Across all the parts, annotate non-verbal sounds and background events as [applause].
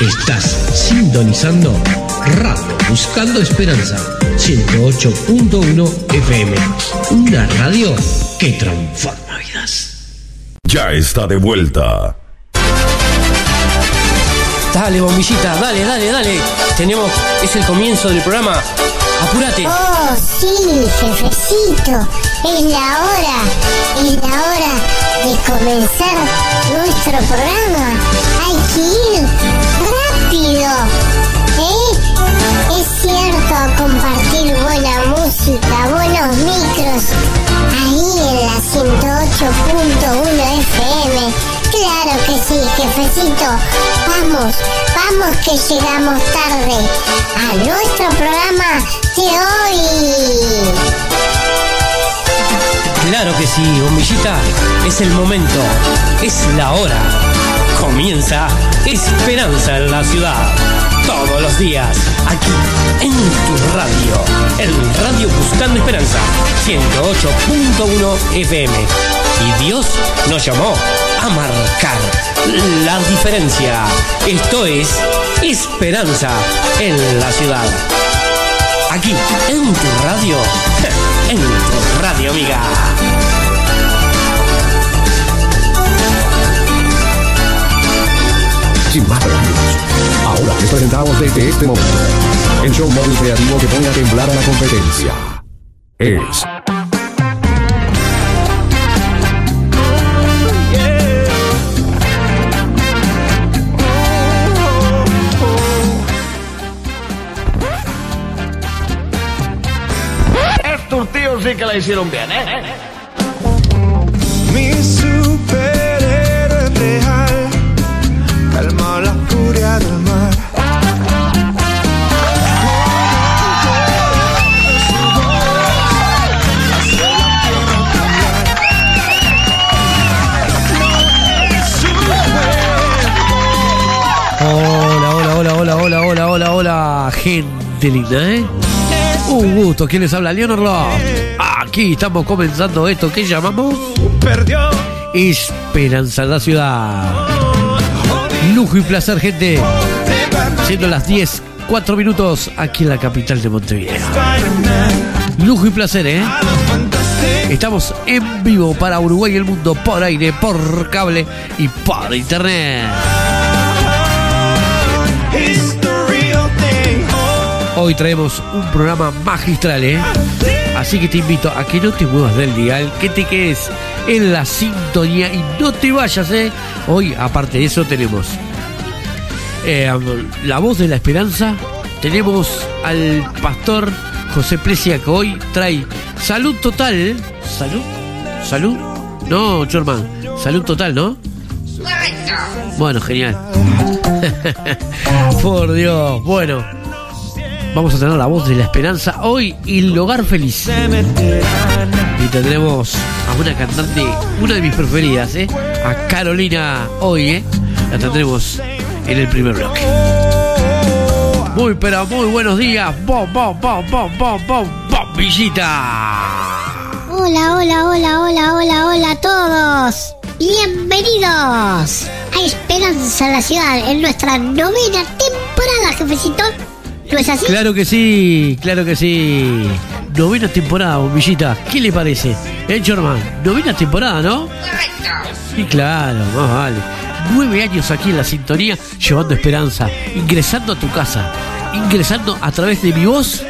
Estás sintonizando Radio Buscando Esperanza 108.1 FM. Una radio que transforma vidas. Ya está de vuelta. Dale, bombillita, dale, dale, dale. Tenemos, es el comienzo del programa. Apúrate. Oh, sí, jefecito. Es la hora. Es la hora de comenzar nuestro programa. Hay que ir rápido. ¿Eh? Es cierto, compartir buena música, buenos micros. Ahí en la 108.1 FM. Claro que sí, jefecito. Vamos, vamos que llegamos tarde a nuestro programa de hoy. Claro que sí, bombillita. Es el momento. Es la hora. Comienza Esperanza en la ciudad. Todos los días, aquí en tu radio. En Radio Buscando Esperanza, 108.1 FM. Y Dios nos llamó a marcar la diferencia. Esto es Esperanza en la ciudad. Aquí, en tu radio. [laughs] En tu radio, amiga. Ahora les presentamos desde este momento el show móvil creativo que pone a temblar a la competencia. Es Estos tíos sí que la hicieron bien, ¿eh? Gente linda, ¿eh? Un gusto, ¿quién les habla? Leonor Love. Aquí estamos comenzando esto que llamamos Perdió Esperanza en la Ciudad. Lujo y placer, gente. Siendo las 10, 4 minutos aquí en la capital de Montevideo. Lujo y placer, ¿eh? Estamos en vivo para Uruguay y el mundo por aire, por cable y por internet. Hoy traemos un programa magistral, ¿eh? Así que te invito a que no te muevas del dial, que te quedes en la sintonía y no te vayas, ¿eh? Hoy, aparte de eso, tenemos eh, la voz de la esperanza, tenemos al pastor José Plesia que hoy trae salud total, ¿eh? ¿Salud? ¿Salud? No, Chorman, salud total, ¿no? Bueno, genial. [laughs] Por Dios, bueno. Vamos a tener la voz de la esperanza hoy y el hogar feliz. Y tendremos a una cantante, una de mis preferidas, ¿eh? A Carolina hoy, ¿eh? La tendremos en el primer bloque. Muy, pero muy buenos días. Bom, bom, bom, bom, bom, bom, bombillita. Hola, hola, hola, hola, hola, hola a todos. Bienvenidos a Esperanza la Ciudad en nuestra novena temporada, jefecito. ¿No es así? Claro que sí, claro que sí. Novena temporada, bombillita. ¿Qué le parece? ¿Eh, Chorman? Novena temporada, ¿no? Y claro, más vale. Nueve años aquí en la sintonía, llevando esperanza, ingresando a tu casa, ingresando a través de mi voz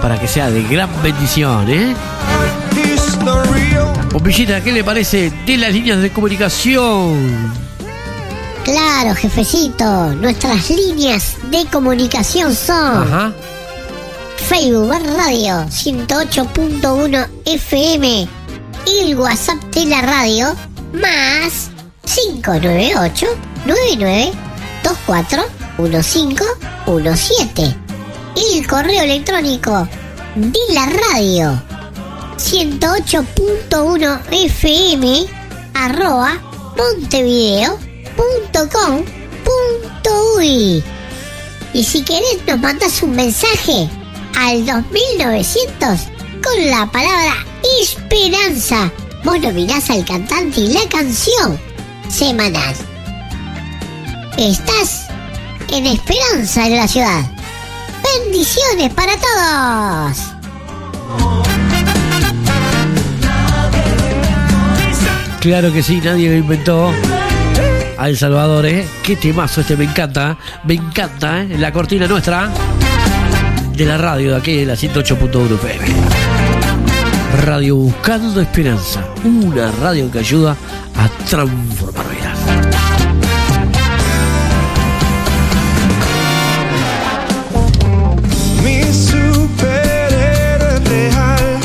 para que sea de gran bendición, ¿eh? Bombillita, ¿qué le parece de las líneas de comunicación? Claro, jefecito. Nuestras líneas de comunicación son Ajá. Facebook Radio 108.1 FM y el WhatsApp de la radio más 598 99 24 1517 y el correo electrónico de la radio 108.1 FM arroba montevideo.com.uy y si querés nos mandas un mensaje al 2900 con la palabra esperanza. Vos nominás al cantante y la canción semanal. ¿Estás en Esperanza en la ciudad. Bendiciones para todos. Claro que sí, nadie lo inventó. A El Salvador, ¿eh? Qué temazo este, me encanta. Me encanta, ¿eh? La cortina nuestra de la radio de aquí, de la 108.1 FM. Radio Buscando Esperanza. Una radio que ayuda a transformar vidas. Mi superhéroe real.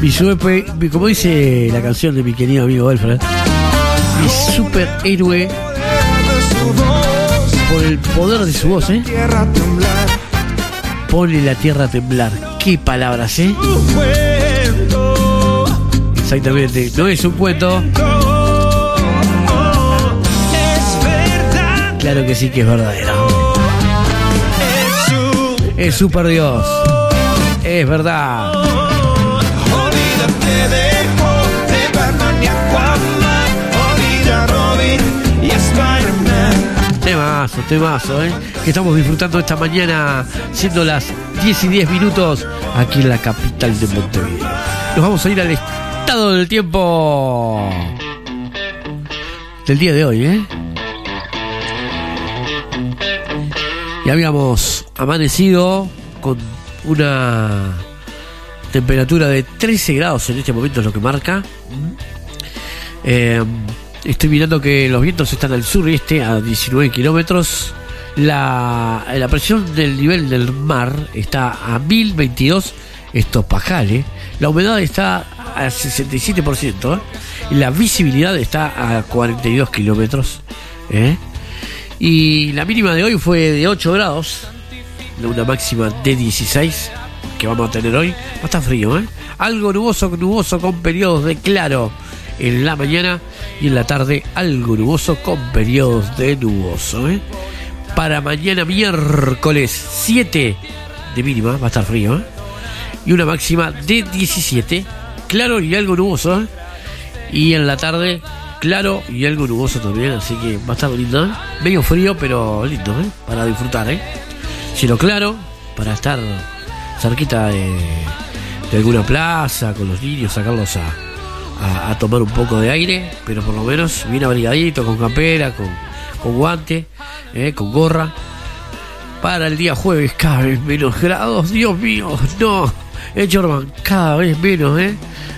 Mi super, como dice la canción de mi querido amigo Alfred, mi superhéroe por el poder de su voz, ¿eh? Pone la tierra a temblar. Qué palabras, ¿eh? Exactamente. No es un cuento. Claro que sí que es verdadero. Es super Dios. Es verdad. Temazo, temazo, ¿eh? Que estamos disfrutando esta mañana, siendo las 10 y 10 minutos, aquí en la capital de Montevideo. Nos vamos a ir al estado del tiempo del día de hoy, ¿eh? Y habíamos amanecido con una temperatura de 13 grados en este momento, es lo que marca. Eh, estoy mirando que los vientos están al sur y este a 19 kilómetros. La, presión del nivel del mar está a 1022 estopajales. La humedad está a 67%. ¿eh? La visibilidad está a 42 kilómetros. ¿eh? Y la mínima de hoy fue de 8 grados. Una máxima de 16 que vamos a tener hoy. Va a estar frío, ¿eh? Algo nuboso, nuboso con periodos de claro en la mañana y en la tarde algo nuboso con periodos de nuboso, ¿eh? Para mañana miércoles 7 de mínima, va a estar frío, ¿eh? Y una máxima de 17, claro y algo nuboso, ¿eh? Y en la tarde, claro y algo nuboso también, así que va a estar lindo. Medio frío, pero lindo. Para disfrutar, ¿eh? Cielo claro, para estar cerquita de, de alguna plaza, con los niños, sacarlos a, a- a tomar un poco de aire, pero por lo menos bien abrigadito, con campera, con, con guante, ¿eh? con gorra. Para el día jueves, cada vez menos grados, Dios mío, no, eh, Jorman, cada vez menos, ¿eh?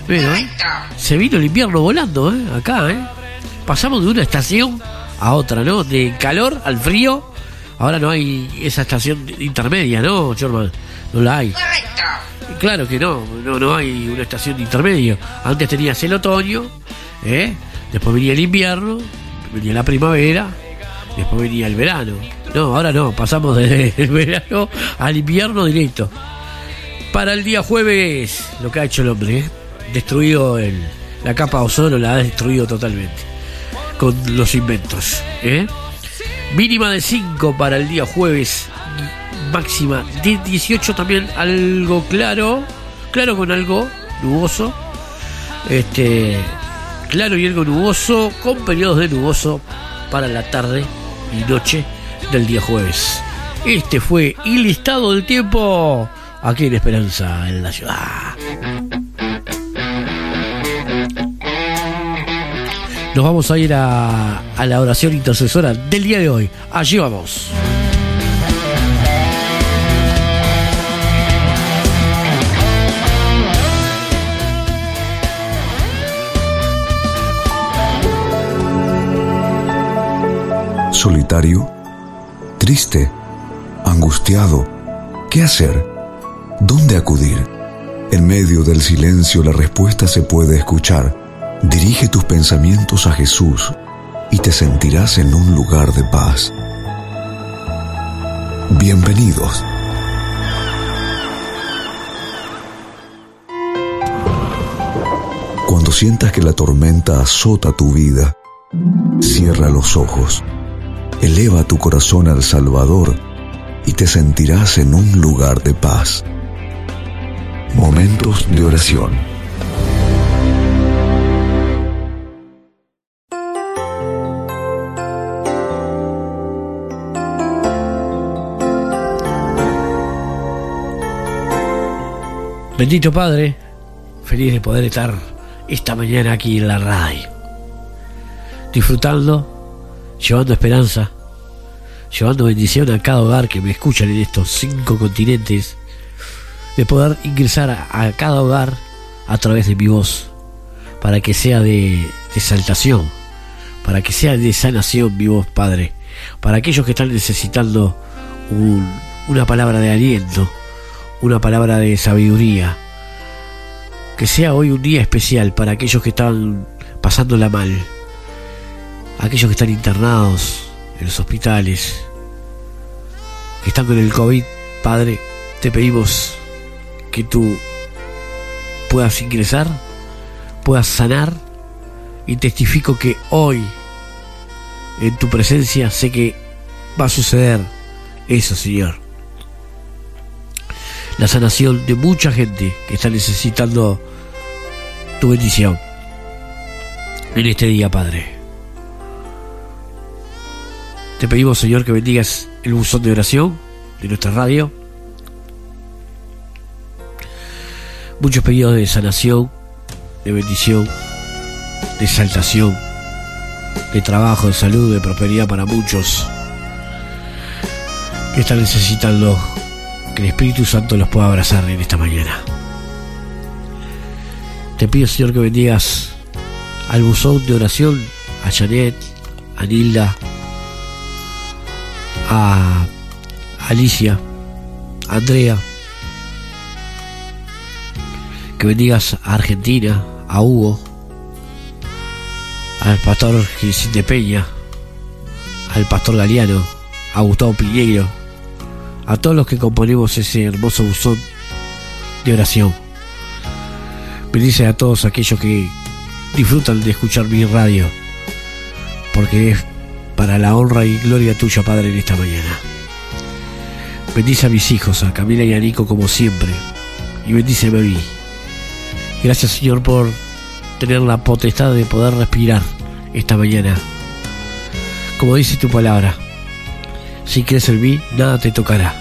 Menos, ¿eh? Se vino el invierno volando, ¿eh? Acá, ¿eh? Pasamos de una estación a otra, ¿no? De calor al frío. Ahora no hay esa estación intermedia, ¿no, Jorman? No la hay. Claro que no, no, no hay una estación intermedia. Antes tenías el otoño, ¿eh? después venía el invierno, venía la primavera, después venía el verano. No, ahora no, pasamos desde [laughs] el verano al invierno directo. Para el día jueves, lo que ha hecho el hombre, ¿eh? destruido el, la capa de ozono, la ha destruido totalmente con los inventos. ¿eh? Mínima de 5 para el día jueves, máxima de 18 también, algo claro, claro con algo nuboso. Este, claro y algo nuboso, con periodos de nuboso para la tarde y noche del día jueves. Este fue el listado del tiempo aquí en Esperanza, en la ciudad. Nos vamos a ir a, a la oración intercesora del día de hoy. Allí vamos. Solitario, triste, angustiado. ¿Qué hacer? ¿Dónde acudir? En medio del silencio la respuesta se puede escuchar. Dirige tus pensamientos a Jesús y te sentirás en un lugar de paz. Bienvenidos. Cuando sientas que la tormenta azota tu vida, cierra los ojos, Eleva tu corazón al Salvador y te sentirás en un lugar de paz. Momentos de oración. Bendito Padre, feliz de poder estar esta mañana aquí en la RAI, disfrutando llevando esperanza, llevando bendición a cada hogar que me escuchan en estos cinco continentes, de poder ingresar a, cada hogar a través de mi voz, para que sea de, de exaltación, para que sea de sanación mi voz, Padre, para aquellos que están necesitando un- una palabra de aliento, una palabra de sabiduría. Que sea hoy un día especial para aquellos que están pasándola mal, aquellos que están internados en los hospitales, que están con el COVID, Padre, te pedimos que tú puedas ingresar, puedas sanar y testifico que hoy en tu presencia sé que va a suceder eso, Señor la sanación de mucha gente que está necesitando tu bendición en este día, Padre. Te pedimos, Señor, que bendigas el buzón de oración de nuestra radio. Muchos pedidos de sanación, de bendición, de exaltación, de trabajo, de salud, de prosperidad para muchos que están necesitando que el Espíritu Santo los pueda abrazar en esta mañana. Te pido, Señor, que bendigas al buzón de oración, a Janet, a Nilda, a Alicia, Andrea. Que bendigas a Argentina, a Hugo, al pastor Gisín de Peña, al pastor Galeano, a Gustavo Piñeiro, a todos los que componemos ese hermoso buzón de oración. Bendice a todos aquellos que disfrutan de escuchar mi radio, porque es para la honra y gloria tuya, Padre, en esta mañana. Bendice a mis hijos, a Camila y a Nico como siempre, y bendíceme a mí. Gracias, Señor, por tener la potestad de poder respirar esta mañana. Como dice tu palabra, si crees en mí, nada te tocará.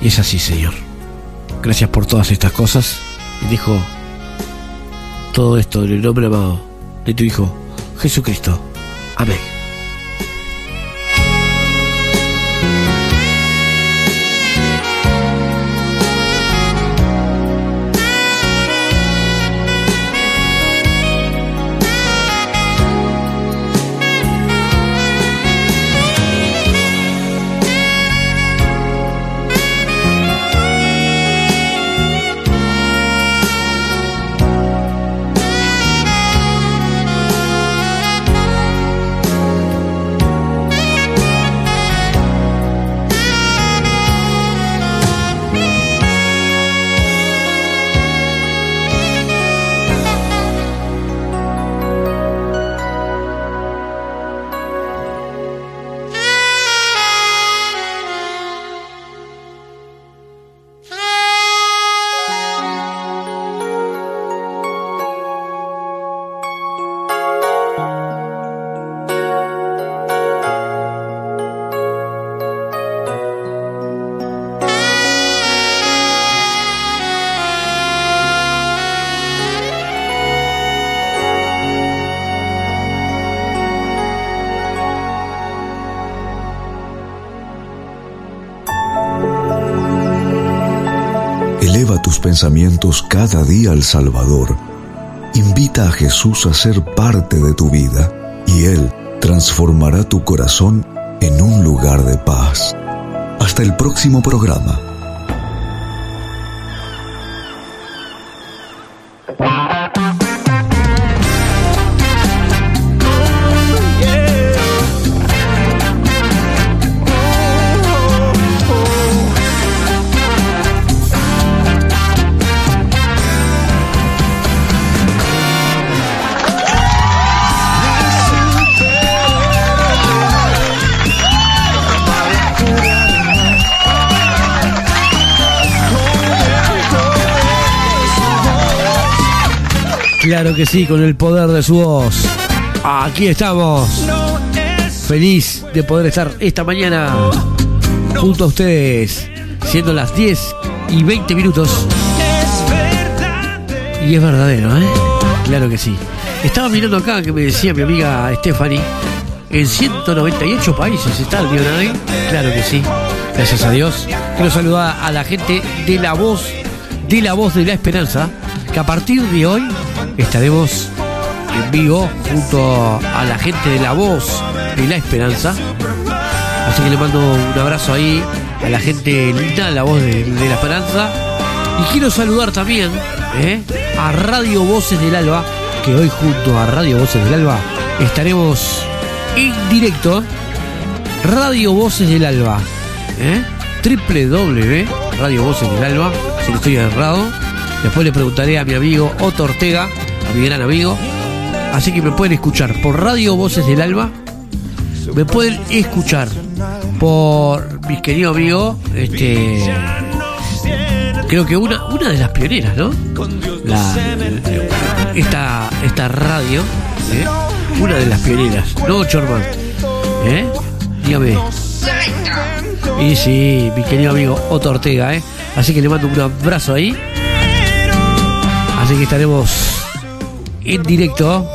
Y es así, Señor. Gracias por todas estas cosas. Y dijo todo esto en el nombre amado de tu Hijo, Jesucristo. avec Eleva tus pensamientos cada día al Salvador. Invita a Jesús a ser parte de tu vida y Él transformará tu corazón en un lugar de paz. Hasta el próximo programa. Claro que sí, con el poder de su voz. Aquí estamos. Feliz de poder estar esta mañana junto a ustedes, siendo las 10 y 20 minutos. Y es verdadero, ¿eh? Claro que sí. Estaba mirando acá que me decía mi amiga Stephanie. En 198 países está el Dionari. Claro que sí. Gracias a Dios. Quiero saludar a la gente de la voz, de la voz de la esperanza. Que a partir de hoy estaremos en vivo junto a la gente de la voz de la esperanza. Así que le mando un abrazo ahí a la gente linda, la voz de, la esperanza. Y quiero saludar también ¿eh? a Radio Voces del Alba, que hoy junto a Radio Voces del Alba estaremos en directo. Radio Voces del Alba, ¿eh? Alba, si no estoy errado. Después le preguntaré a mi amigo Otto Ortega, a mi gran amigo. Así que me pueden escuchar por Radio Voces del Alba. Me pueden escuchar por mis queridos amigos, este, creo que una, una de las pioneras, ¿no? La, esta, esta radio, ¿eh? una de las pioneras, ¿no, Chorman? ¿Eh? Dígame. Y sí, mi querido amigo Otto Ortega, ¿eh? Así que le mando un abrazo ahí. Así que estaremos en directo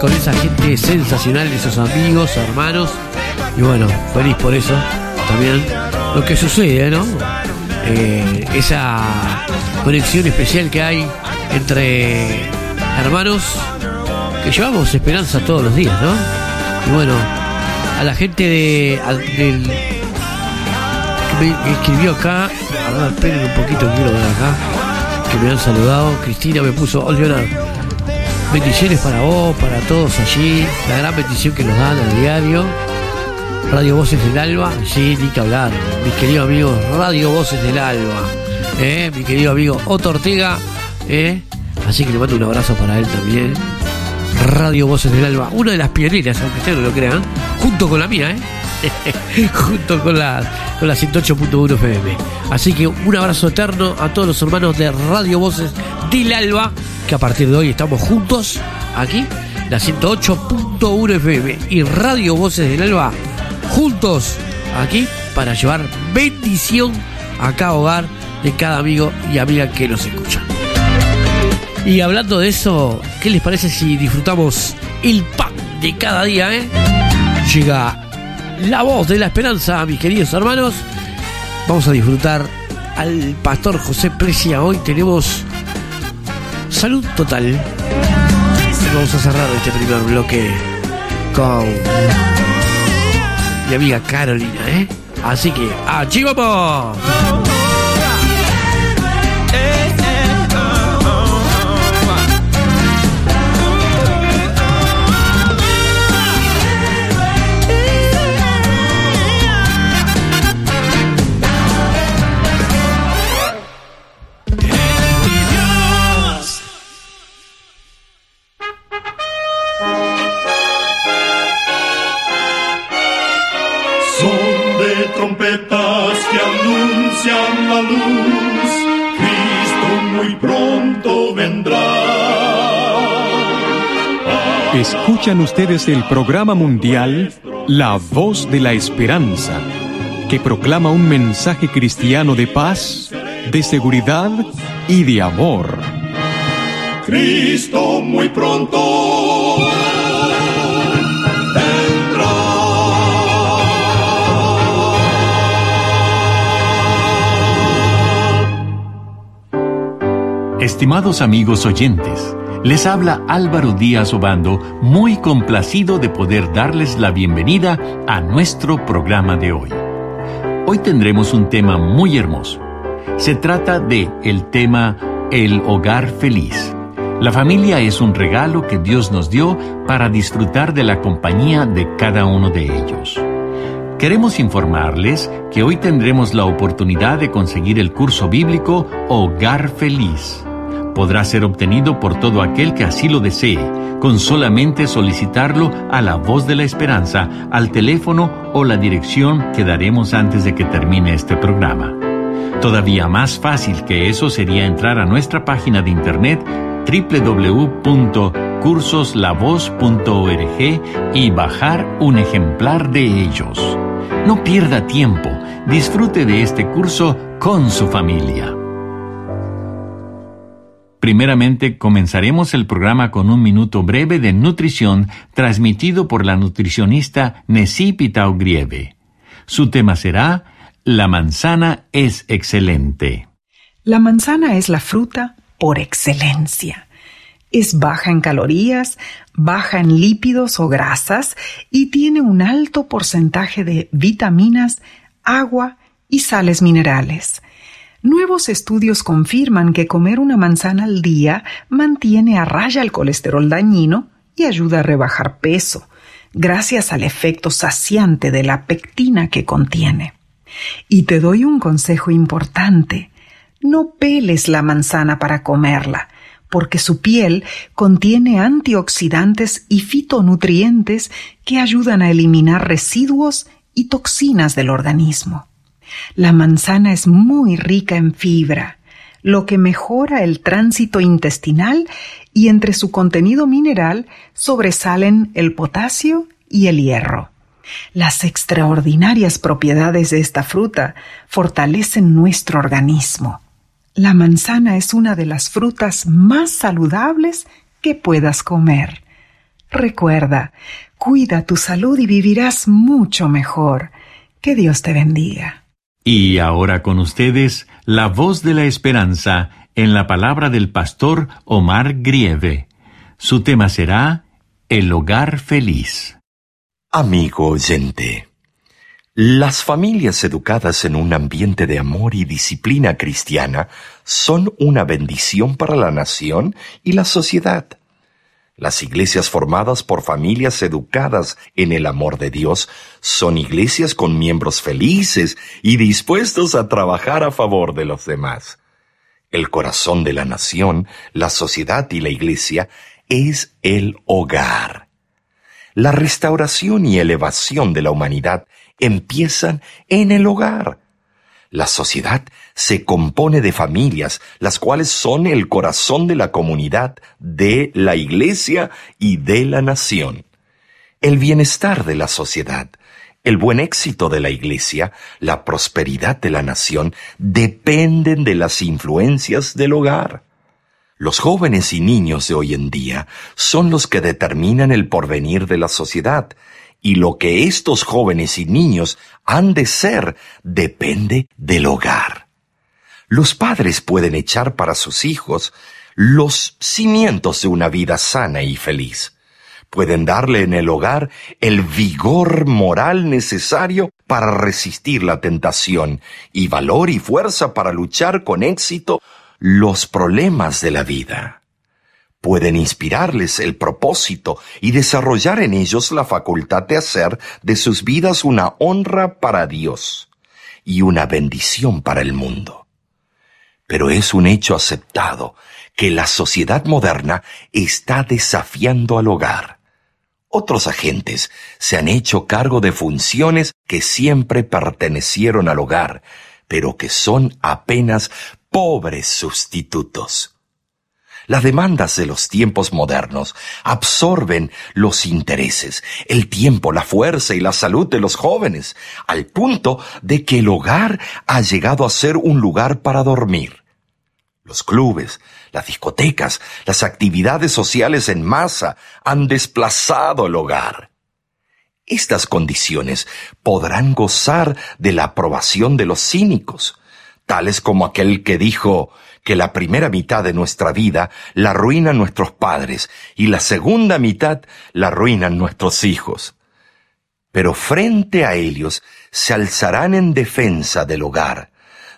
con, esa gente sensacional, esos amigos, hermanos. Y bueno, feliz por eso también. Lo que sucede, ¿no? Eh, esa conexión especial que hay entre hermanos que llevamos esperanza todos los días, ¿no? Y bueno, a la gente de, del que me escribió acá, a ver, esperen un poquito, quiero ver acá, que me han saludado. Cristina me puso, oh Leonardo, bendiciones para vos, para todos allí, la gran bendición que nos dan a diario. Radio Voces del Alba, sí, ni que hablar, mis queridos amigos, Radio Voces del Alba, eh, mi querido amigo Otto Ortega, eh, así que le mando un abrazo para él también. Radio Voces del Alba, una de las pioneras, aunque ustedes no lo crean, junto con la mía, ¿eh? [laughs] junto con la, con la 108.1 FM. Así que un abrazo eterno a todos los hermanos de Radio Voces del Alba, que a partir de hoy estamos juntos aquí, la 108.1 FM y Radio Voces del Alba, juntos aquí para llevar bendición a cada hogar de cada amigo y amiga que nos escucha. Y hablando de eso, ¿qué les parece si disfrutamos el pan de cada día, eh? Llega la voz de la esperanza, mis queridos hermanos. Vamos a disfrutar al pastor José Precia. Hoy tenemos salud total. Y vamos a cerrar este primer bloque con mi amiga Carolina, ¿eh? Así que, ¡allí vamos! Escuchan ustedes el programa mundial La Voz de la Esperanza, que proclama un mensaje cristiano de paz, de seguridad y de amor. Cristo muy pronto Estimados amigos oyentes, les habla Álvaro Díaz Obando, muy complacido de poder darles la bienvenida a nuestro programa de hoy. Hoy tendremos un tema muy hermoso. Se trata de el tema El hogar feliz. La familia es un regalo que Dios nos dio para disfrutar de la compañía de cada uno de ellos. Queremos informarles que hoy tendremos la oportunidad de conseguir el curso bíblico Hogar Feliz. Podrá ser obtenido por todo aquel que así lo desee, con solamente solicitarlo a la voz de la esperanza, al teléfono o la dirección que daremos antes de que termine este programa. Todavía más fácil que eso sería entrar a nuestra página de internet www.cursoslavos.org y bajar un ejemplar de ellos. No pierda tiempo. Disfrute de este curso con su familia. Primeramente, comenzaremos el programa con un minuto breve de nutrición transmitido por la nutricionista Nesí Pitao Grieve. Su tema será La manzana es excelente. La manzana es la fruta por excelencia. Es baja en calorías, baja en lípidos o grasas y tiene un alto porcentaje de vitaminas, agua y sales minerales. Nuevos estudios confirman que comer una manzana al día mantiene a raya el colesterol dañino y ayuda a rebajar peso, gracias al efecto saciante de la pectina que contiene. Y te doy un consejo importante. No peles la manzana para comerla, porque su piel contiene antioxidantes y fitonutrientes que ayudan a eliminar residuos y toxinas del organismo. La manzana es muy rica en fibra, lo que mejora el tránsito intestinal y entre su contenido mineral sobresalen el potasio y el hierro. Las extraordinarias propiedades de esta fruta fortalecen nuestro organismo. La manzana es una de las frutas más saludables que puedas comer. Recuerda, cuida tu salud y vivirás mucho mejor. Que Dios te bendiga. Y ahora con ustedes, la voz de la esperanza en la palabra del pastor Omar Grieve. Su tema será El hogar feliz. Amigo oyente, las familias educadas en un ambiente de amor y disciplina cristiana son una bendición para la nación y la sociedad. Las iglesias formadas por familias educadas en el amor de Dios son iglesias con miembros felices y dispuestos a trabajar a favor de los demás. El corazón de la nación, la sociedad y la iglesia es el hogar. La restauración y elevación de la humanidad empiezan en el hogar. La sociedad se compone de familias, las cuales son el corazón de la comunidad, de la iglesia y de la nación. El bienestar de la sociedad, el buen éxito de la iglesia, la prosperidad de la nación dependen de las influencias del hogar. Los jóvenes y niños de hoy en día son los que determinan el porvenir de la sociedad, y lo que estos jóvenes y niños han de ser depende del hogar. Los padres pueden echar para sus hijos los cimientos de una vida sana y feliz. Pueden darle en el hogar el vigor moral necesario para resistir la tentación y valor y fuerza para luchar con éxito los problemas de la vida pueden inspirarles el propósito y desarrollar en ellos la facultad de hacer de sus vidas una honra para Dios y una bendición para el mundo. Pero es un hecho aceptado que la sociedad moderna está desafiando al hogar. Otros agentes se han hecho cargo de funciones que siempre pertenecieron al hogar, pero que son apenas pobres sustitutos. Las demandas de los tiempos modernos absorben los intereses, el tiempo, la fuerza y la salud de los jóvenes, al punto de que el hogar ha llegado a ser un lugar para dormir. Los clubes, las discotecas, las actividades sociales en masa han desplazado el hogar. Estas condiciones podrán gozar de la aprobación de los cínicos, tales como aquel que dijo que la primera mitad de nuestra vida la arruinan nuestros padres y la segunda mitad la arruinan nuestros hijos. Pero frente a ellos se alzarán en defensa del hogar,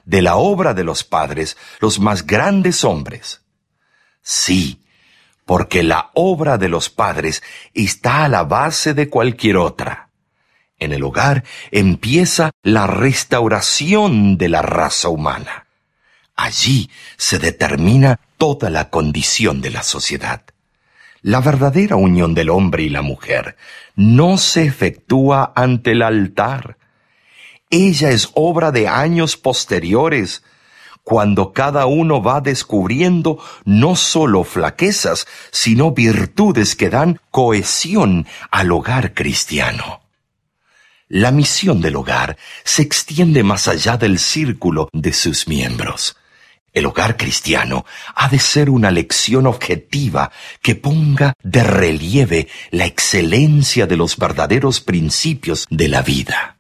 de la obra de los padres, los más grandes hombres. Sí, porque la obra de los padres está a la base de cualquier otra. En el hogar empieza la restauración de la raza humana. Allí se determina toda la condición de la sociedad. La verdadera unión del hombre y la mujer no se efectúa ante el altar. Ella es obra de años posteriores, cuando cada uno va descubriendo no solo flaquezas, sino virtudes que dan cohesión al hogar cristiano. La misión del hogar se extiende más allá del círculo de sus miembros. El hogar cristiano ha de ser una lección objetiva que ponga de relieve la excelencia de los verdaderos principios de la vida.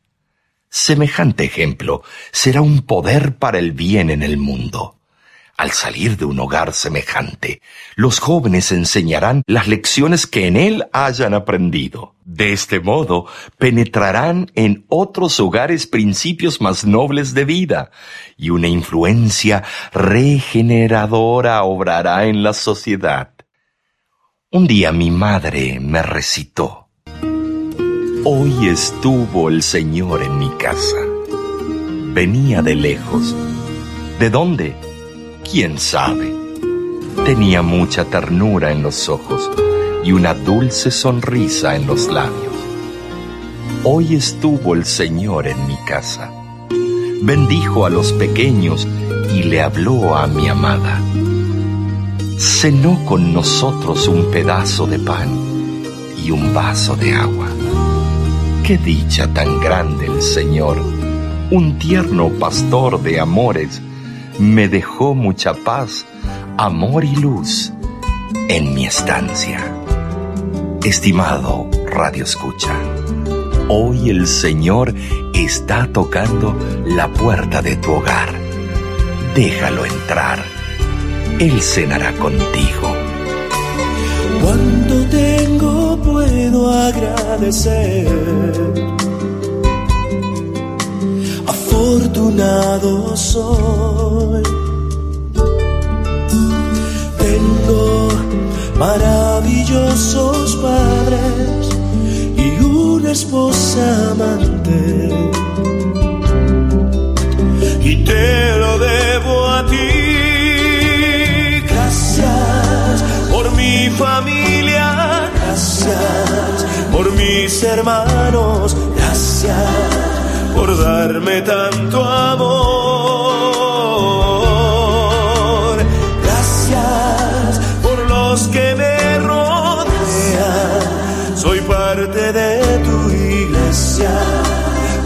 Semejante ejemplo será un poder para el bien en el mundo. Al salir de un hogar semejante, los jóvenes enseñarán las lecciones que en él hayan aprendido. De este modo, penetrarán en otros hogares principios más nobles de vida, y una influencia regeneradora obrará en la sociedad. Un día mi madre me recitó, Hoy estuvo el Señor en mi casa. Venía de lejos. ¿De dónde? ¿Quién sabe? Tenía mucha ternura en los ojos y una dulce sonrisa en los labios. Hoy estuvo el Señor en mi casa. Bendijo a los pequeños y le habló a mi amada. Cenó con nosotros un pedazo de pan y un vaso de agua. Qué dicha tan grande el Señor, un tierno pastor de amores me dejó mucha paz, amor y luz en mi estancia. Estimado Radio Escucha, hoy el Señor está tocando la puerta de tu hogar. Déjalo entrar. Él cenará contigo. Cuando tengo puedo agradecer afortunado soy. Tengo maravillosos padres y una esposa amante. Y te lo debo a ti. Gracias por mi familia. Gracias por mis hermanos. Gracias por darme tanto amor. Gracias por los que me rodean. Soy parte de tu iglesia.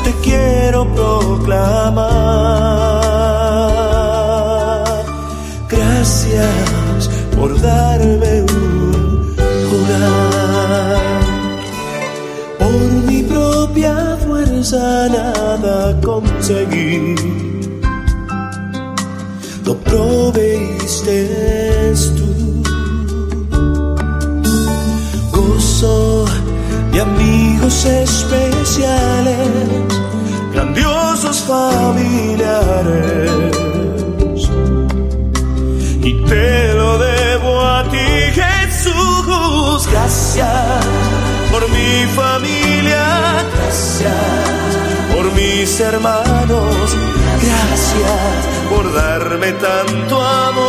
Te quiero proclamar. Gracias por darme un hogar. Por mi propia fuerza Lo proveíste tú. Gozo de amigos especiales, grandiosos familiares. Y te lo debo a ti, Jesús. Gracias por mi familia, gracias mis hermanos, gracias por darme tanto amor,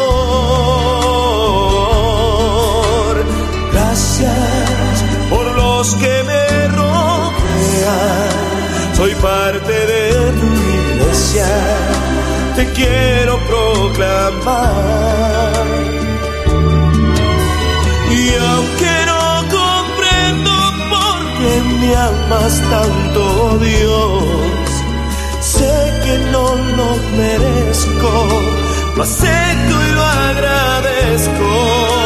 gracias por los que me rodean, soy parte de tu iglesia, te quiero proclamar. Y aunque no comprendo por qué me amas tanto, Dios, sé que no lo merezco, lo acepto y lo agradezco.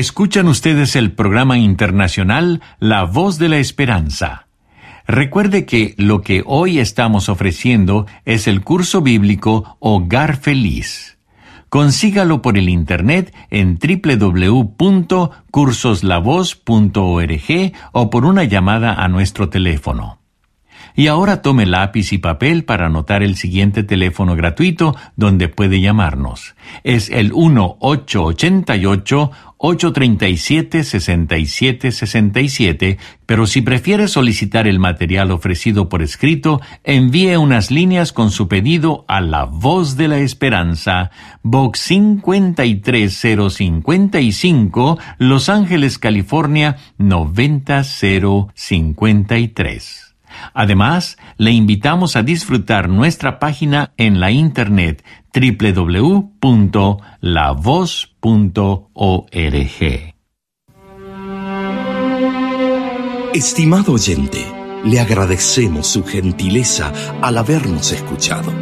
Escuchan ustedes el programa internacional La Voz de la Esperanza. Recuerde que lo que hoy estamos ofreciendo es el curso bíblico Hogar Feliz. Consígalo por el internet en www.cursoslavos.org o por una llamada a nuestro teléfono. Y ahora tome lápiz y papel para anotar el siguiente teléfono gratuito donde puede llamarnos. Es el 1-888-837-6767, pero si prefiere solicitar el material ofrecido por escrito, envíe unas líneas con su pedido a La Voz de la Esperanza, Box 53055, Los Ángeles, California 90053. Además, le invitamos a disfrutar nuestra página en la internet www.lavoz.org. Estimado oyente, le agradecemos su gentileza al habernos escuchado.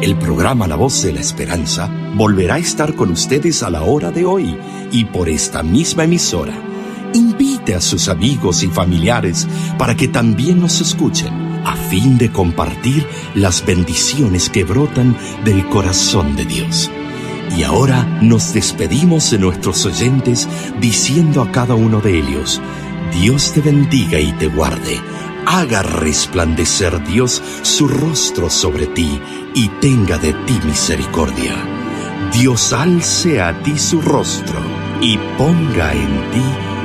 El programa La Voz de la Esperanza volverá a estar con ustedes a la hora de hoy y por esta misma emisora A sus amigos y familiares para que también nos escuchen, a fin de compartir las bendiciones que brotan del corazón de Dios. Y ahora nos despedimos de nuestros oyentes diciendo a cada uno de ellos, Dios te bendiga y te guarde, haga resplandecer Dios su rostro sobre ti y tenga de ti misericordia. Dios alce a ti su rostro y ponga en ti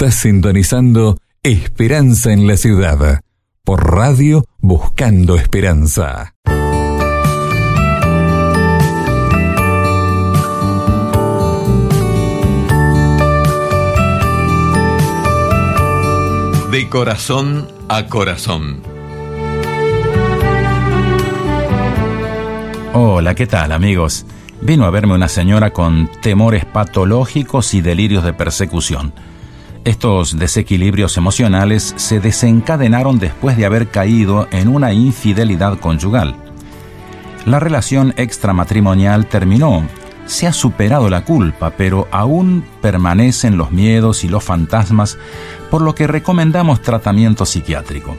Estás sintonizando Esperanza en la Ciudad por Radio Buscando Esperanza. De corazón a corazón. Hola, ¿qué tal amigos? Vino a verme una señora con temores patológicos y delirios de persecución. Estos desequilibrios emocionales se desencadenaron después de haber caído en una infidelidad conyugal. La relación extramatrimonial terminó, se ha superado la culpa, pero aún permanecen los miedos y los fantasmas, por lo que recomendamos tratamiento psiquiátrico.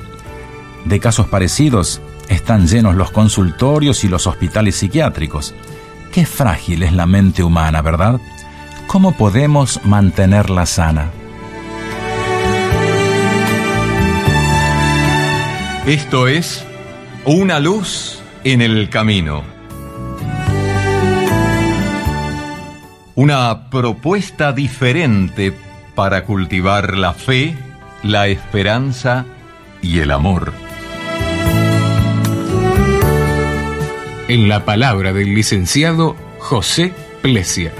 De casos parecidos, están llenos los consultorios y los hospitales psiquiátricos. Qué frágil es la mente humana, ¿verdad? ¿Cómo podemos mantenerla sana? Esto es Una luz en el camino. Una propuesta diferente para cultivar la fe, la esperanza y el amor. En la palabra del licenciado José Plesia.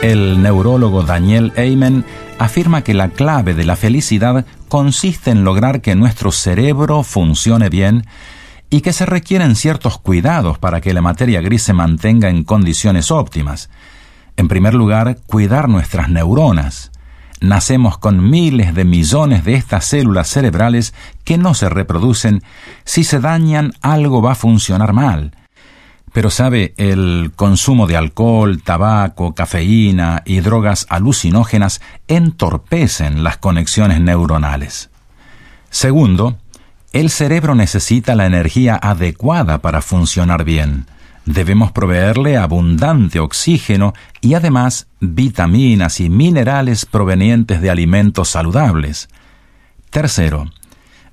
El neurólogo Daniel Eymen afirma que la clave de la felicidad consiste en lograr que nuestro cerebro funcione bien y que se requieren ciertos cuidados para que la materia gris se mantenga en condiciones óptimas. En primer lugar, cuidar nuestras neuronas. Nacemos con miles de millones de estas células cerebrales que no se reproducen. Si se dañan, algo va a funcionar mal. Pero sabe, el consumo de alcohol, tabaco, cafeína y drogas alucinógenas entorpecen las conexiones neuronales. Segundo, el cerebro necesita la energía adecuada para funcionar bien. Debemos proveerle abundante oxígeno y además vitaminas y minerales provenientes de alimentos saludables. Tercero,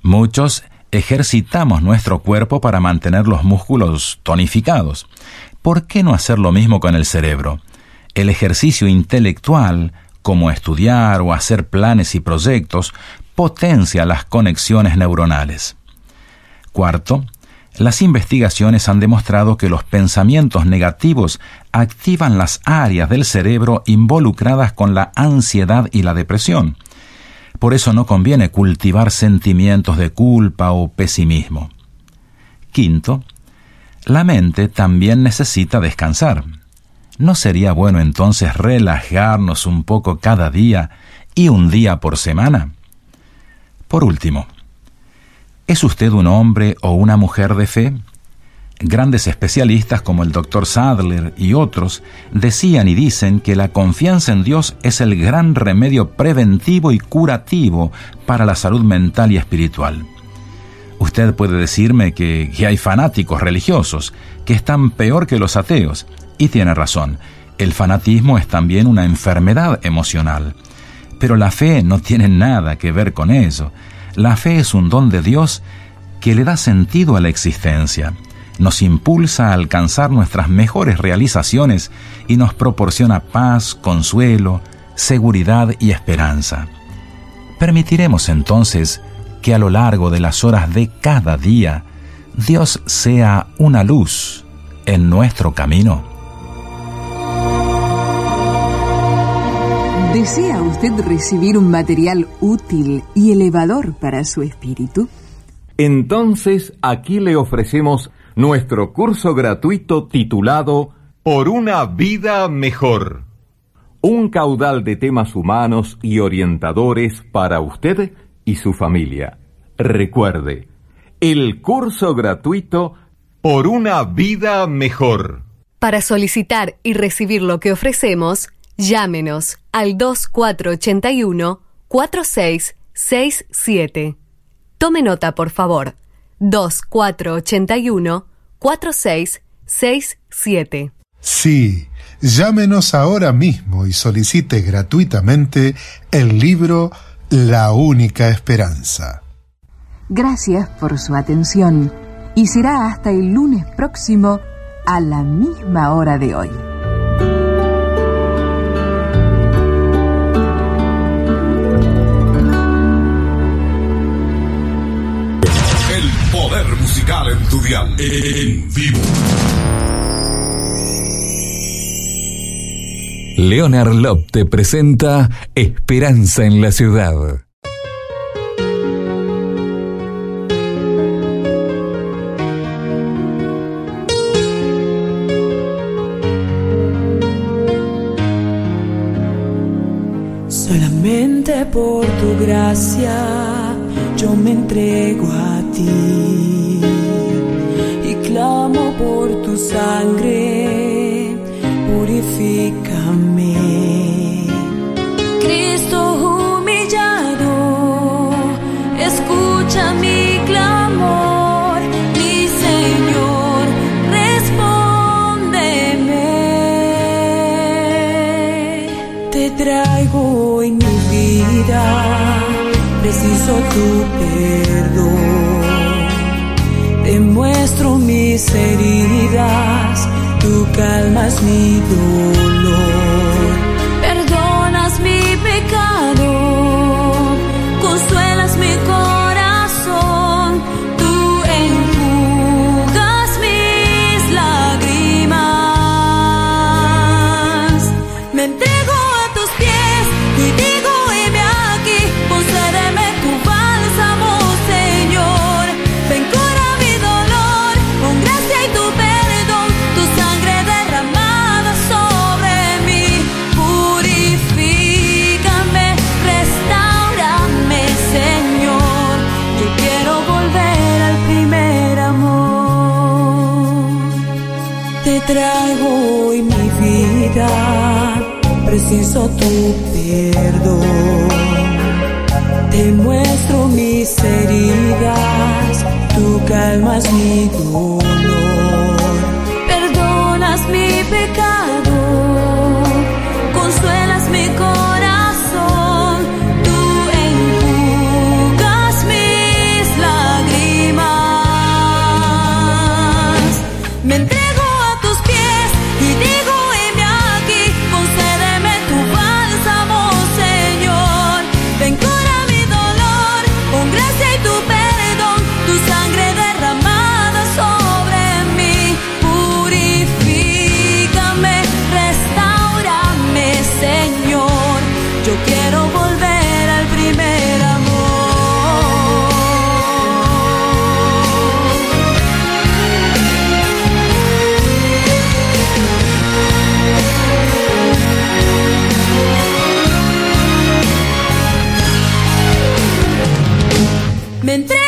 Muchos ejercitamos nuestro cuerpo para mantener los músculos tonificados. ¿Por qué no hacer lo mismo con el cerebro? El ejercicio intelectual, como estudiar o hacer planes y proyectos, potencia las conexiones neuronales. Cuarto, las investigaciones han demostrado que los pensamientos negativos activan las áreas del cerebro involucradas con la ansiedad y la depresión. Por eso no conviene cultivar sentimientos de culpa o pesimismo. Quinto, la mente también necesita descansar. ¿No sería bueno entonces relajarnos un poco cada día y un día por semana? Por último, ¿es usted un hombre o una mujer de fe? Grandes especialistas como el Dr. Sadler y otros decían y dicen que la confianza en Dios es el gran remedio preventivo y curativo para la salud mental y espiritual. Usted puede decirme que, que hay fanáticos religiosos que están peor que los ateos, y tiene razón, el fanatismo es también una enfermedad emocional. Pero la fe no tiene nada que ver con eso. La fe es un don de Dios que le da sentido a la existencia nos impulsa a alcanzar nuestras mejores realizaciones y nos proporciona paz, consuelo, seguridad y esperanza. Permitiremos entonces que a lo largo de las horas de cada día Dios sea una luz en nuestro camino. ¿Desea usted recibir un material útil y elevador para su espíritu? Entonces aquí le ofrecemos nuestro curso gratuito titulado Por una vida mejor. Un caudal de temas humanos y orientadores para usted y su familia. Recuerde, el curso gratuito Por una vida mejor. Para solicitar y recibir lo que ofrecemos, llámenos al 2481 4667. Tome nota, por favor. 2481 4667. Sí, llámenos ahora mismo y solicite gratuitamente el libro La única esperanza. Gracias por su atención y será hasta el lunes próximo a la misma hora de hoy. Musical en tu dial. En vivo. Leonard Lop te presenta Esperanza en la Ciudad. Solamente por tu gracia yo me entrego a ti tu perdón. Te muestro mis heridas, tú calmas mi dolor. Traigo hoy mi vida, preciso tu perdón. Te muestro mis heridas, tú calmas mi dolor. Entrego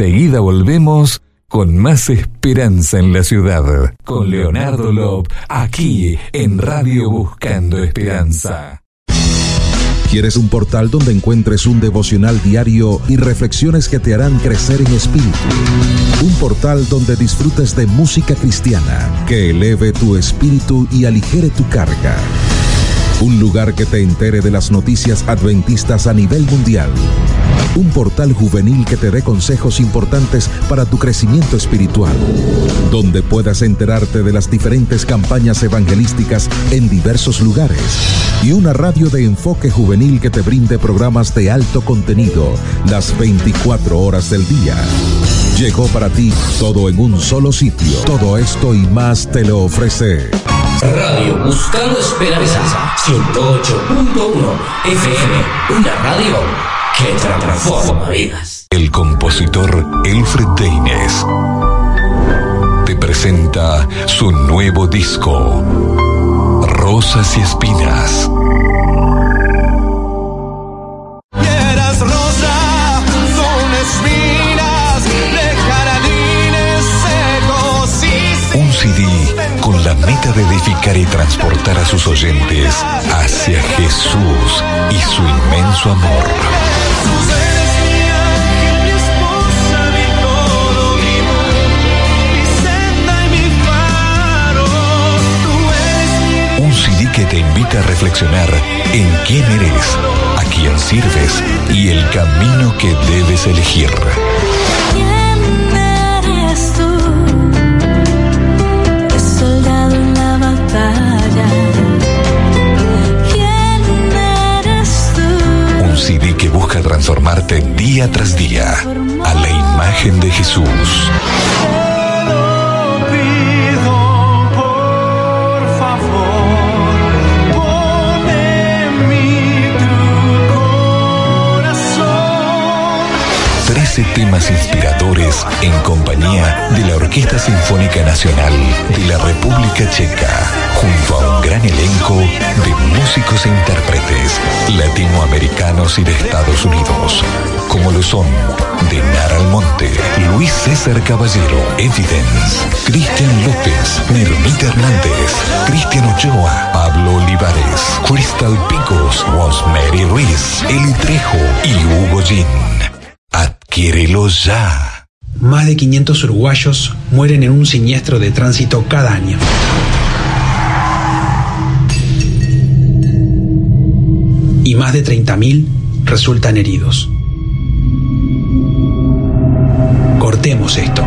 Enseguida volvemos con más esperanza en la ciudad. Con Leonardo Lob, aquí en Radio Buscando Esperanza. ¿Quieres un portal donde encuentres un devocional diario y reflexiones que te harán crecer en espíritu? Un portal donde disfrutes de música cristiana que eleve tu espíritu y aligere tu carga. Un lugar que te entere de las noticias adventistas a nivel mundial. Un portal juvenil que te dé consejos importantes para tu crecimiento espiritual. Donde puedas enterarte de las diferentes campañas evangelísticas en diversos lugares. Y una radio de enfoque juvenil que te brinde programas de alto contenido las 24 horas del día. Llegó para ti todo en un solo sitio. Todo esto y más te lo ofrece. Radio Buscando Esperanza 108.1 FM, una radio que transforma vidas. El compositor Elfred Deines te presenta su nuevo disco, Rosas y Espinas. Meta de edificar y transportar a sus oyentes hacia Jesús y su inmenso amor. Un CD que te invita a reflexionar en quién eres, a quién sirves y el camino que debes elegir. Transformarte día tras día a la imagen de Jesús. 13 temas inspiradores en compañía de la Orquesta Sinfónica Nacional de la República Checa, junto a un gran elenco de músicos e intérpretes latinoamericanos y de Estados Unidos, como lo son de Nara Almonte, Luis César Caballero, Evidence, Cristian López, Nermita Hernández, Cristian Ochoa, Pablo Olivares, Crystal Picos, Rosemary Ruiz, Eli Trejo y Hugo Gin. Adquiérelo ya. Más de 500 uruguayos mueren en un siniestro de tránsito cada año. Y más de 30.000 resultan heridos. Cortemos esto.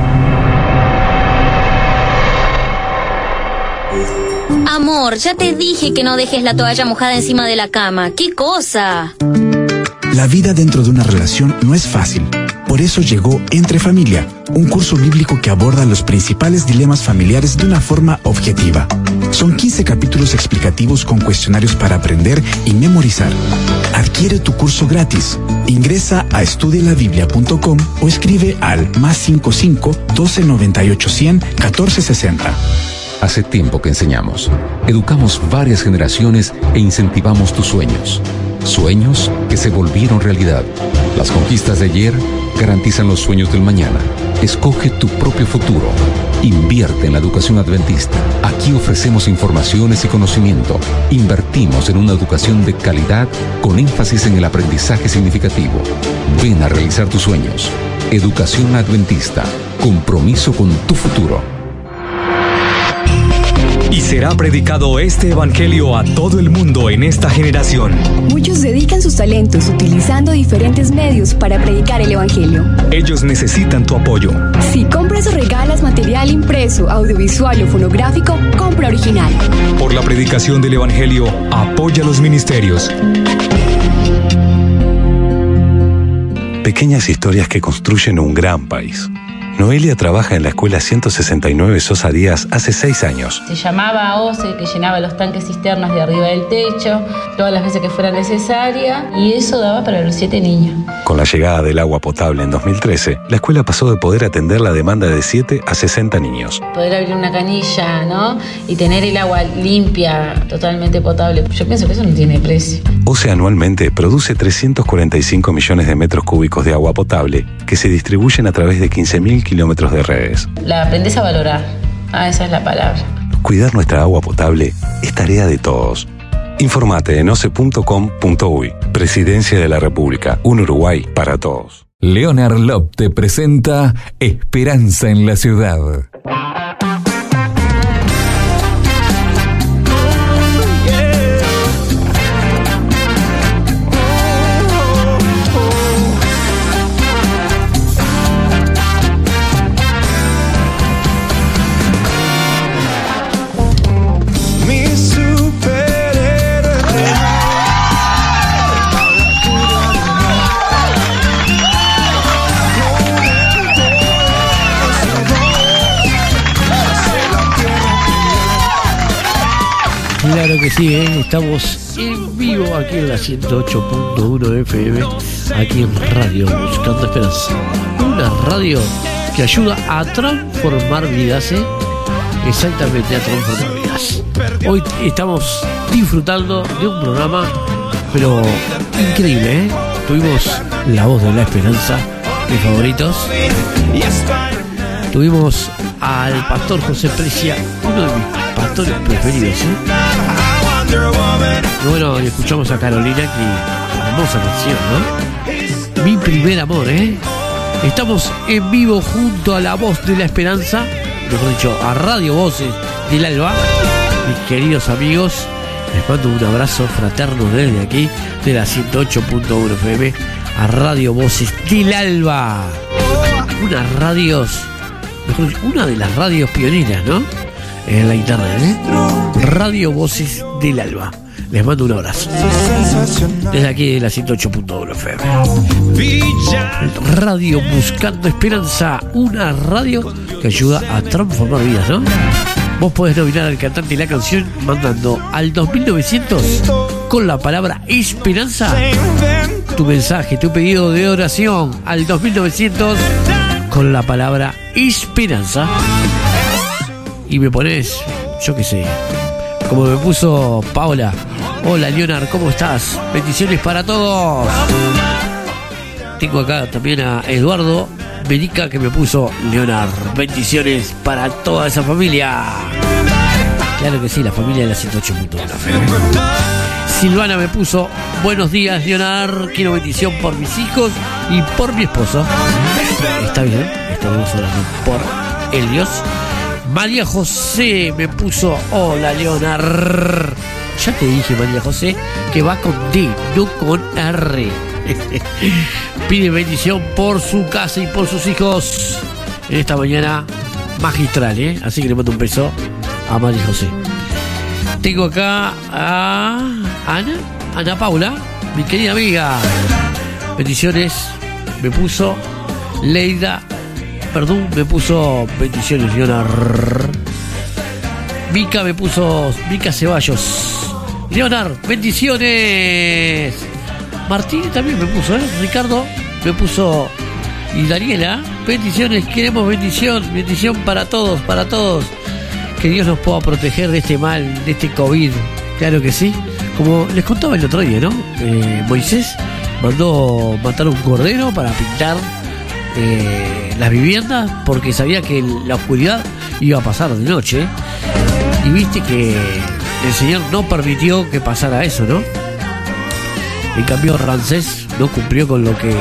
Amor, ya te dije que no dejes la toalla mojada encima de la cama. ¿Qué cosa? La vida dentro de una relación no es fácil. Por eso llegó Entre Familia, un curso bíblico que aborda los principales dilemas familiares de una forma objetiva. Son 15 capítulos explicativos con cuestionarios para aprender y memorizar. Adquiere tu curso gratis. Ingresa a estudialabiblia.com o escribe al más 55 1298 100 1460. Hace tiempo que enseñamos. Educamos varias generaciones e incentivamos tus sueños. Sueños que se volvieron realidad. Las conquistas de ayer garantizan los sueños del mañana. Escoge tu propio futuro. Invierte en la educación adventista. Aquí ofrecemos informaciones y conocimiento. Invertimos en una educación de calidad con énfasis en el aprendizaje significativo. Ven a realizar tus sueños. Educación adventista. Compromiso con tu futuro. Y será predicado este Evangelio a todo el mundo en esta generación. Muchos dedican sus talentos utilizando diferentes medios para predicar el Evangelio. Ellos necesitan tu apoyo. Si compras o regalas material impreso, audiovisual o fonográfico, compra original. Por la predicación del Evangelio, apoya los ministerios. Pequeñas historias que construyen un gran país. Noelia trabaja en la escuela 169 Sosa Díaz hace seis años. Se llamaba OCE, que llenaba los tanques cisternas de arriba del techo, todas las veces que fuera necesaria, y eso daba para los siete niños. Con la llegada del agua potable en 2013, la escuela pasó de poder atender la demanda de 7 a 60 niños. Poder abrir una canilla, ¿no? Y tener el agua limpia, totalmente potable. Yo pienso que eso no tiene precio. OCE anualmente produce 345 millones de metros cúbicos de agua potable que se distribuyen a través de 15.000 kilómetros de redes. La aprendes a valorar. Ah, esa es la palabra. Cuidar nuestra agua potable es tarea de todos. Informate en oce.com.uy. Presidencia de la República. Un Uruguay para todos. Leonard Lop te presenta Esperanza en la Ciudad. Sí, ¿eh? estamos en vivo aquí en la 108.1 FM, aquí en Radio Buscando Esperanza. Una radio que ayuda a transformar vidas, ¿eh? exactamente a transformar vidas. Hoy estamos disfrutando de un programa, pero increíble. ¿eh? Tuvimos La Voz de la Esperanza, mis favoritos. Tuvimos al pastor José Precia, uno de mis pastores preferidos. ¿eh? Bueno, escuchamos a Carolina, que hermosa canción, ¿no? Mi primer amor, ¿eh? Estamos en vivo junto a la voz de la esperanza, mejor dicho, a Radio Voces del Alba. Mis queridos amigos, les mando un abrazo fraterno desde aquí, de la 108.1 FM, a Radio Voces del Alba. Unas radios, mejor una de las radios pioneras, ¿no? En la internet, ¿eh? Radio Voces del Alba. Les mando un abrazo. Desde aquí de la 108.1 FM. Radio Buscando Esperanza, una radio que ayuda a transformar vidas, ¿no? Vos podés nominar al cantante y la canción mandando al 2900 con la palabra esperanza tu mensaje, tu pedido de oración al 2900 con la palabra esperanza y me pones, yo qué sé, como me puso Paula. Hola Leonard, ¿cómo estás? Bendiciones para todos. Tengo acá también a Eduardo Medica que me puso Leonard. Bendiciones para toda esa familia. Claro que sí, la familia de la 108.1. Silvana me puso buenos días Leonard, quiero bendición por mis hijos y por mi esposo. Está bien, estamos orando por el Dios. María José me puso hola Leonard. Ya te dije María José que va con D, no con R. [laughs] Pide bendición por su casa y por sus hijos en esta mañana magistral, ¿eh? Así que le mando un beso a María José. Tengo acá a Ana, Ana Paula, mi querida amiga. Bendiciones, me puso Leida, perdón, me puso bendiciones, Leonard. Mica me puso, Mica Ceballos. Leonard, bendiciones. Martín también me puso, ¿eh? Ricardo me puso. Y Daniela, bendiciones, queremos bendición, bendición para todos, para todos. Que Dios nos pueda proteger de este mal, de este COVID. Claro que sí. Como les contaba el otro día, ¿no? Eh, Moisés mandó matar un cordero para pintar eh, las viviendas porque sabía que la oscuridad iba a pasar de noche. Y viste que el Señor no permitió que pasara eso, ¿no? En cambio, Ramsés no cumplió con lo que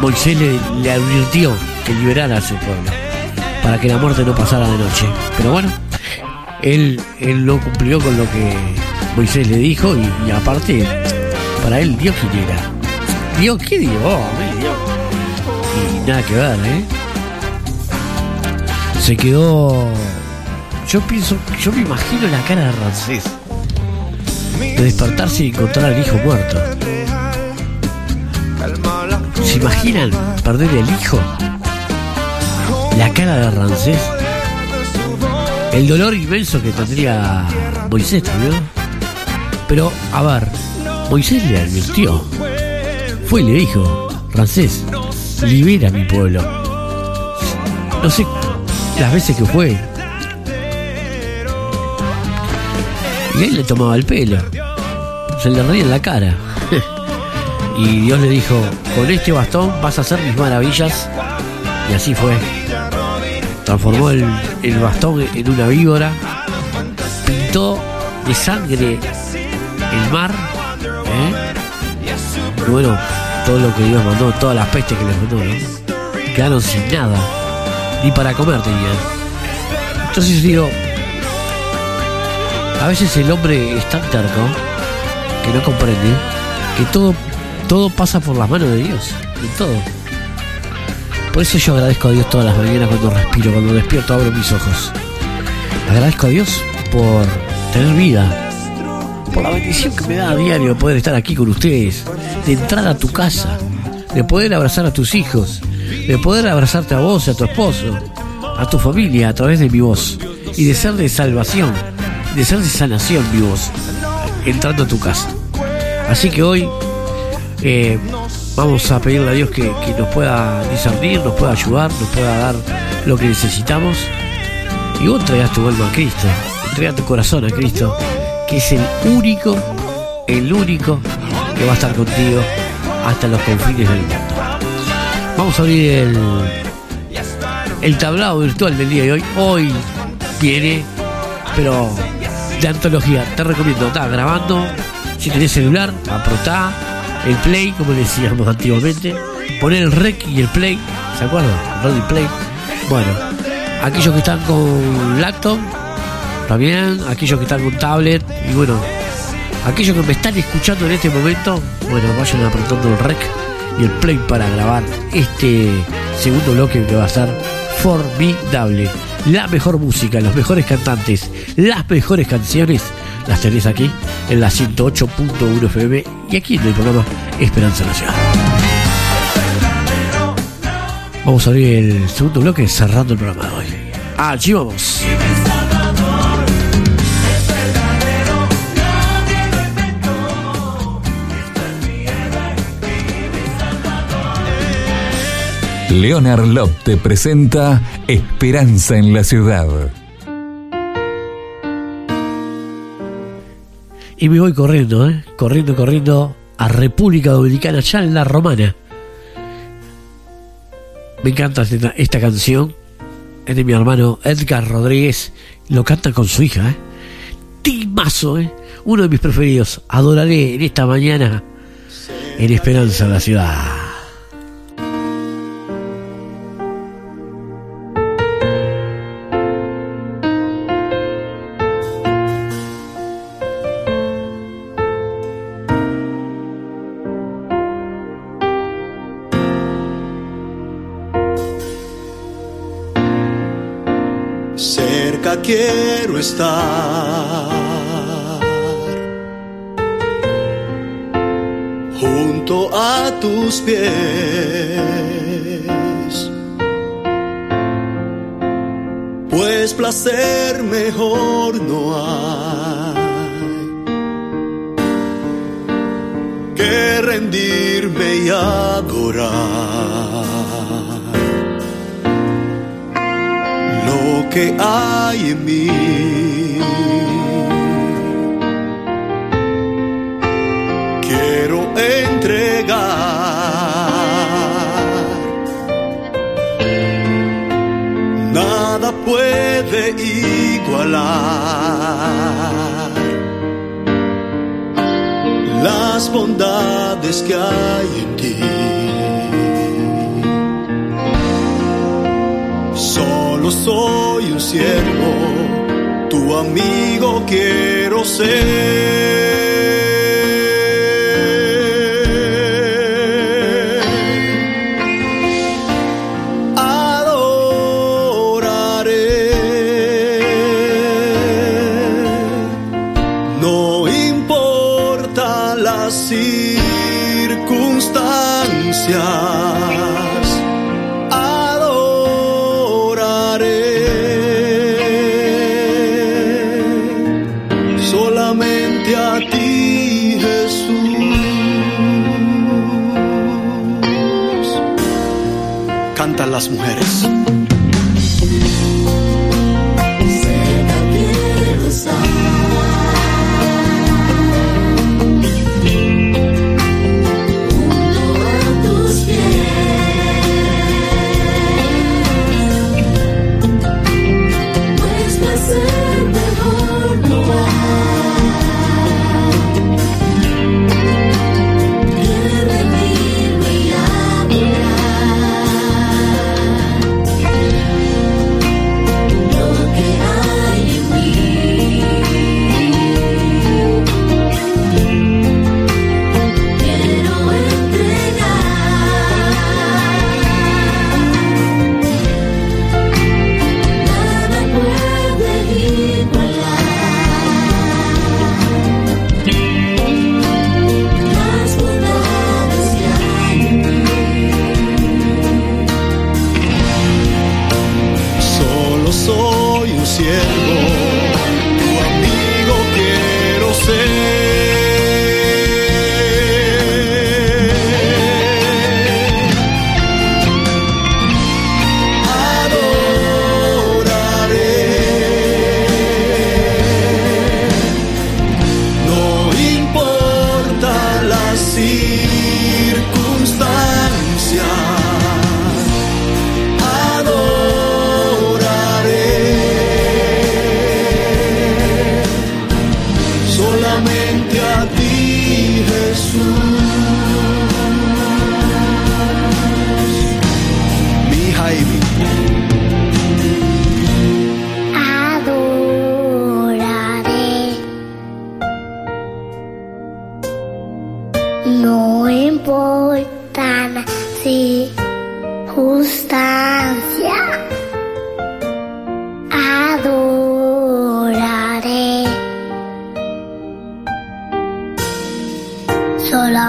Moisés le, advirtió que liberara a su pueblo para que la muerte no pasara de noche. Pero bueno, él, él no cumplió con lo que Moisés le dijo y, aparte, para él, Dios quién era. Dios, ¿qué Dios? Ay, Dios. Nada que ver, ¿eh? Se quedó. Yo pienso, yo me imagino la cara de Ramsés. De despertarse y encontrar al hijo muerto. ¿Se imaginan perder el hijo? La cara de Ramsés. El dolor inmenso que tendría Moisés también. Pero, a ver, Moisés le advirtió. Fue y le dijo, Ramsés, libera a mi pueblo. No sé las veces que fue. Y él le tomaba el pelo. Se le reía en la cara. [laughs] y Dios le dijo, con este bastón vas a hacer mis maravillas. Y así fue. Transformó el, el bastón en una víbora. Pintó de sangre el mar. ¿eh? Y bueno, todo lo que Dios mandó, todas las pestes que les mandó, ¿no? Quedaron sin nada. Ni para comer tenían. Entonces digo, a veces el hombre es tan terco que no comprende que todo, todo pasa por las manos de Dios. En todo. Por eso yo agradezco a Dios todas las mañanas cuando respiro, cuando despierto, abro mis ojos. Agradezco a Dios por tener vida, por la bendición que me da a diario de poder estar aquí con ustedes, de entrar a tu casa, de poder abrazar a tus hijos, de poder abrazarte a vos, a tu esposo, a tu familia a través de mi voz y de ser de salvación, de ser de sanación mi voz, entrando a tu casa. Así que hoy eh, vamos a pedirle a Dios que, nos pueda discernir, nos pueda ayudar, nos pueda dar lo que necesitamos. Y vos entregas tu alma a Cristo, entrega tu corazón a Cristo, que es el único, el único que va a estar contigo hasta los confines del mundo. Vamos a abrir el, el tablado virtual del día de hoy. Hoy viene, pero de antología. Te recomiendo, está grabando. Si tenés celular, apretá el play, como decíamos antiguamente. Poner el rec y el play. ¿Se acuerdan? Y play. Bueno, aquellos que están con laptop, también. Aquellos que están con tablet. Y bueno, aquellos que me están escuchando en este momento, bueno, vayan apretando el rec y el play para grabar este segundo bloque que va a estar formidable. La mejor música, los mejores cantantes, las mejores canciones las tenés aquí en la 108.1 FM y aquí en el programa Esperanza Nacional. Vamos a abrir el segundo bloque cerrando el programa de hoy. Allí vamos. Leonard Love te presenta Esperanza en la Ciudad. Y me voy corriendo, ¿eh? corriendo, corriendo a República Dominicana, ya en la Romana. Me encanta esta, esta canción. Es de mi hermano Edgar Rodríguez. Lo canta con su hija. ¿eh? Timazo, ¿eh? uno de mis preferidos. Adoraré en esta mañana en Esperanza la ciudad. Quiero estar. Junto a tus pies. Pues placer mejor hay amigo quiero ser. Adoraré. No importa las circunstancias. Las mujeres.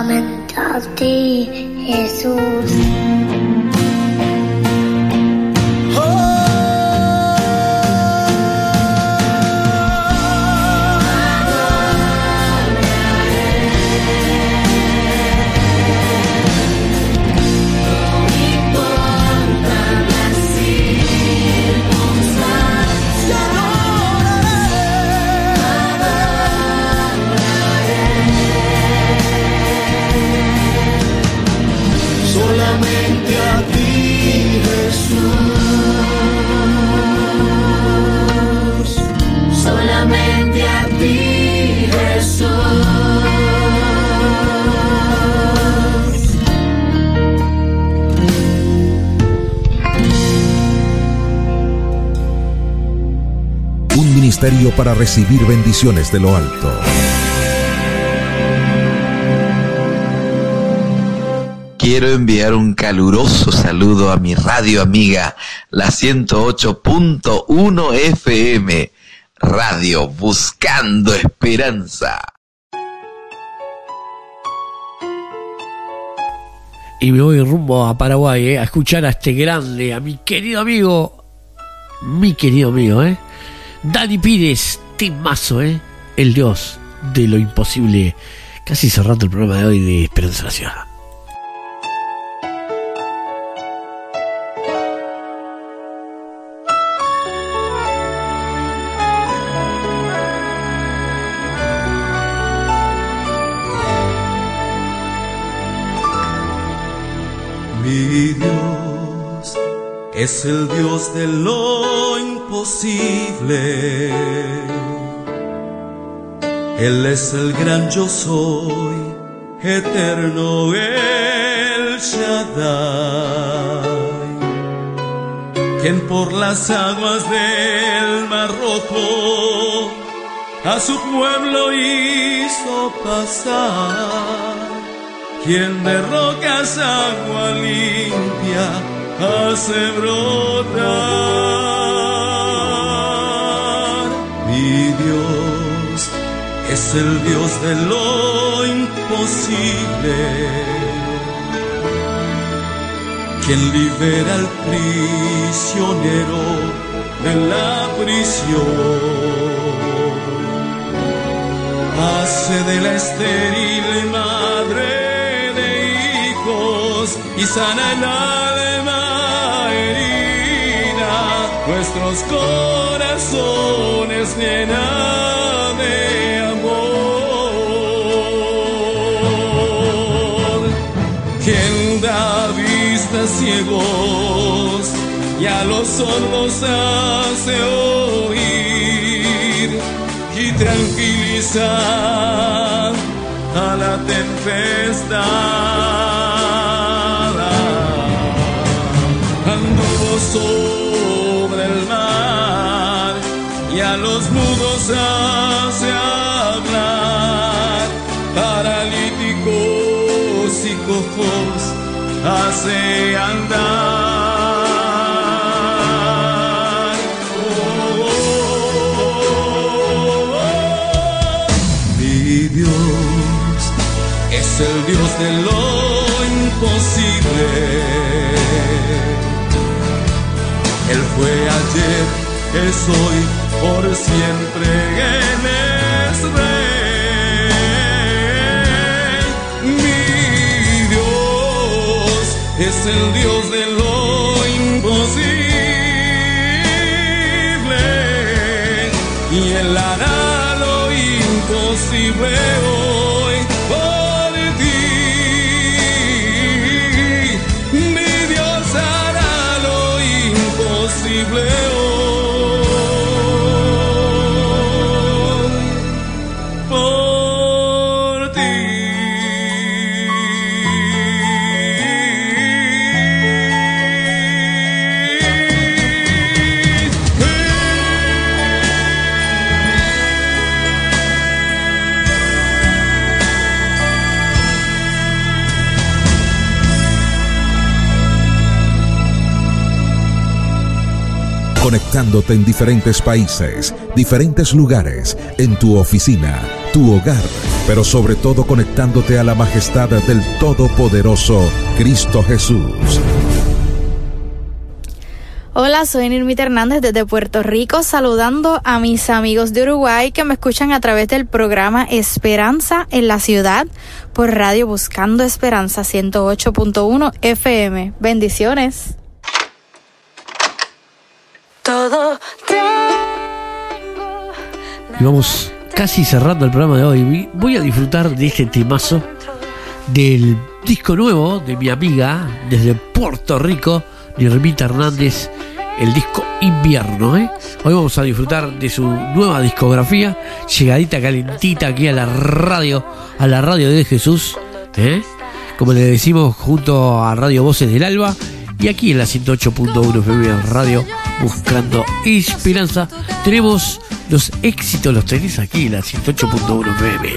Solamente a ti, Jesús. Ministerio para recibir bendiciones de lo alto. Quiero enviar un caluroso saludo a mi radio amiga, la 108.1 FM, Radio Buscando Esperanza. Y me voy rumbo a Paraguay eh, a escuchar a este grande, a mi querido amigo, mi querido amigo, ¿eh? Dani Pires, Timazo, ¿eh? El dios de lo imposible. Casi cerrando el programa de hoy de Esperanza Nacional. Mi Dios es el Dios de lo imposible. Él es el gran yo soy, eterno el Shaddai, quien por las aguas del mar rojo a su pueblo hizo pasar. Quien de rocas agua limpia hace brotar. Mi Dios es el Dios de lo imposible quien libera al prisionero de la prisión. Hace de la estéril madre de hijos y sana el alma nuestros corazones llena de amor. Quien da vista ciegos y a los sordos hace oír y tranquiliza a la tempestad. Anduvo sobre los mudos hace hablar, paralíticos y cojos hace andar. Mi Dios es el Dios de lo imposible. Él fue ayer, es hoy, por siempre, Él es rey. Mi Dios es el Dios de lo imposible y Él hará lo imposible hoy por ti. Mi Dios hará lo imposible Conectándote en diferentes países, diferentes lugares, en tu oficina, tu hogar, pero sobre todo conectándote a la majestad del Todopoderoso Cristo Jesús. Hola, soy Nirmita Hernández desde Puerto Rico, saludando a mis amigos de Uruguay que me escuchan a través del programa Esperanza en la Ciudad por Radio Buscando Esperanza 108.1 FM. Bendiciones. Todo Y vamos casi cerrando el programa de hoy. Voy a disfrutar de este temazo del disco nuevo de mi amiga desde Puerto Rico, Nirmita Hernández, el disco Invierno. ¿eh? Hoy vamos a disfrutar de su nueva discografía, llegadita calentita aquí a la radio, a la radio de Jesús, ¿eh? como le decimos junto a Radio Voces del Alba. Y aquí en la 108.1 FM Radio, buscando esperanza, tenemos los éxitos, los tenés aquí en la 108.1 FM.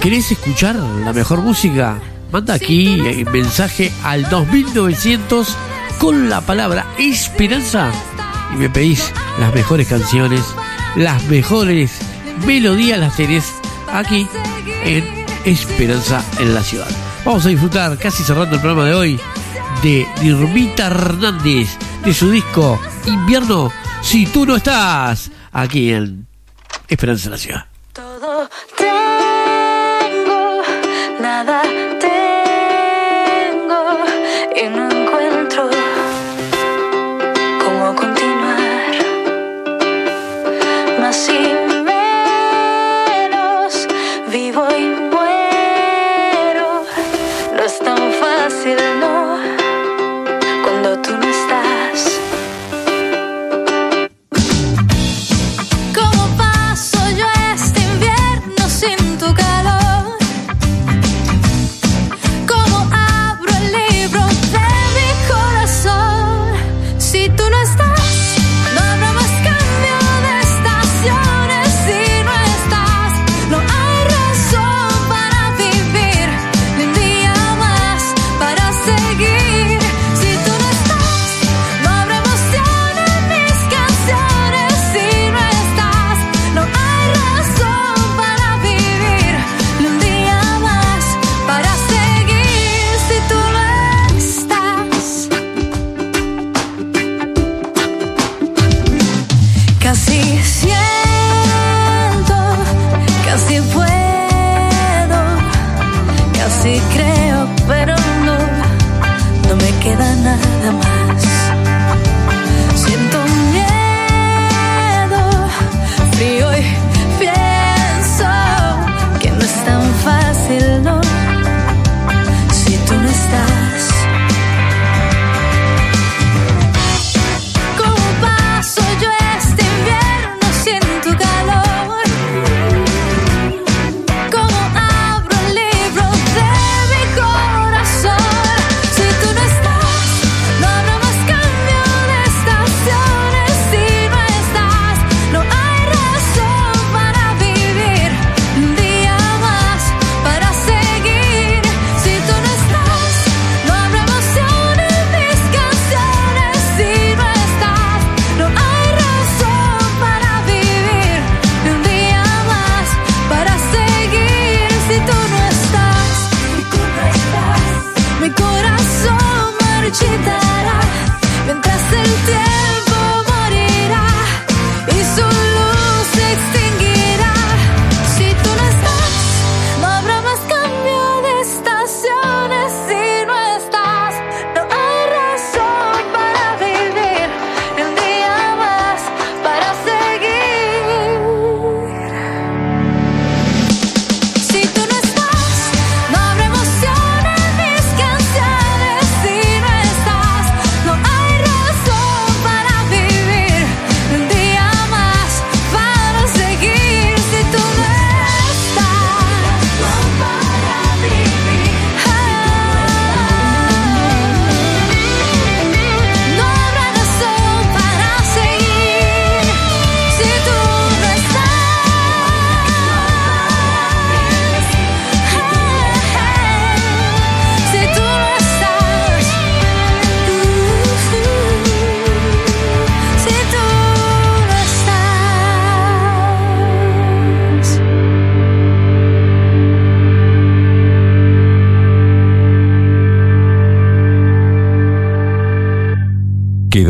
¿Querés escuchar la mejor música? Manda aquí el mensaje al 2900 con la palabra esperanza y me pedís las mejores canciones, las mejores melodías las tenés aquí en Esperanza en la Ciudad. Vamos a disfrutar, casi cerrando el programa de hoy, de Nirmita Hernández, de su disco Invierno, si tú no estás, aquí en Esperanza en la Ciudad.